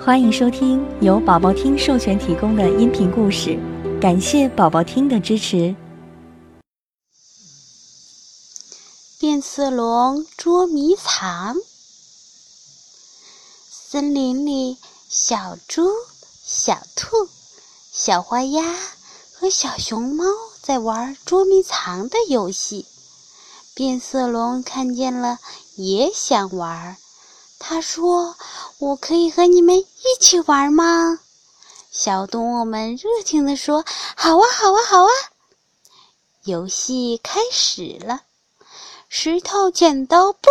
欢迎收听由宝宝听授权提供的音频故事，感谢宝宝听的支持。变色龙捉迷藏。森林里，小猪、小兔、小花鸭和小熊猫在玩捉迷藏的游戏。变色龙看见了，也想玩。他说：“我可以和你们一起玩吗？”小动物们热情地说：“好啊，好啊，好啊！”游戏开始了，石头剪刀布，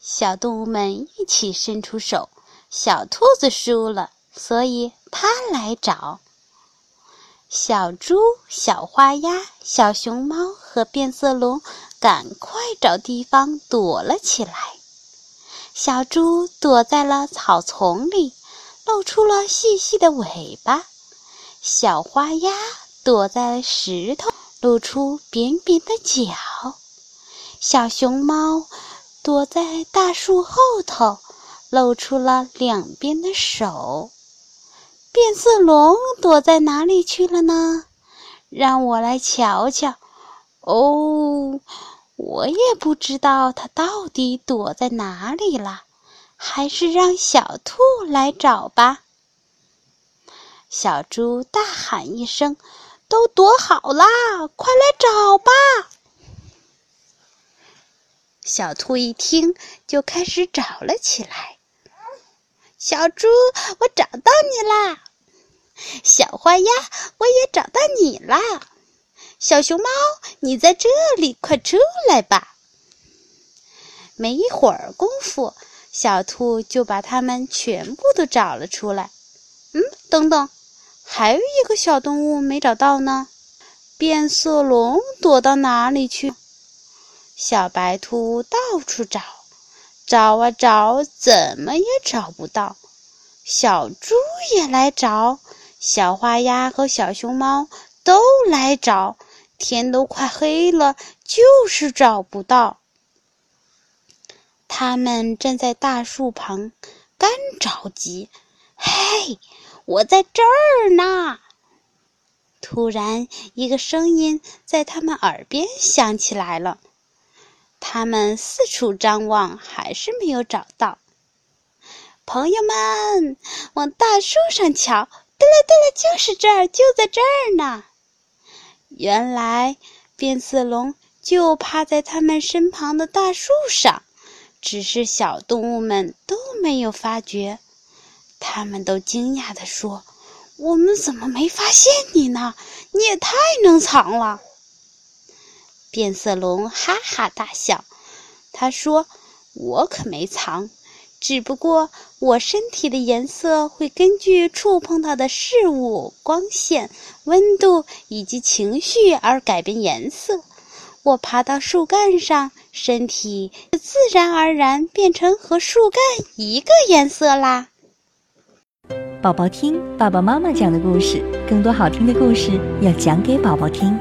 小动物们一起伸出手。小兔子输了，所以它来找。小猪、小花鸭、小熊猫和变色龙赶快找地方躲了起来。小猪躲在了草丛里，露出了细细的尾巴；小花鸭躲在石头，露出扁扁的脚；小熊猫躲在大树后头，露出了两边的手。变色龙躲在哪里去了呢？让我来瞧瞧。哦。我也不知道它到底躲在哪里了，还是让小兔来找吧。小猪大喊一声：“都躲好啦，快来找吧！”小兔一听，就开始找了起来。小猪，我找到你啦！小花鸭，我也找到你啦！小熊猫，你在这里，快出来吧！没一会儿功夫，小兔就把它们全部都找了出来。嗯，等等，还有一个小动物没找到呢。变色龙躲到哪里去？小白兔到处找，找啊找，怎么也找不到。小猪也来找，小花鸭和小熊猫都来找。天都快黑了，就是找不到。他们站在大树旁，干着急。嘿，我在这儿呢！突然，一个声音在他们耳边响起来了。他们四处张望，还是没有找到。朋友们，往大树上瞧！对了，对了，就是这儿，就在这儿呢。原来，变色龙就趴在他们身旁的大树上，只是小动物们都没有发觉。他们都惊讶地说：“我们怎么没发现你呢？你也太能藏了！”变色龙哈哈大笑，他说：“我可没藏。”只不过我身体的颜色会根据触碰到的事物、光线、温度以及情绪而改变颜色。我爬到树干上，身体就自然而然变成和树干一个颜色啦。宝宝听爸爸妈妈讲的故事，更多好听的故事要讲给宝宝听。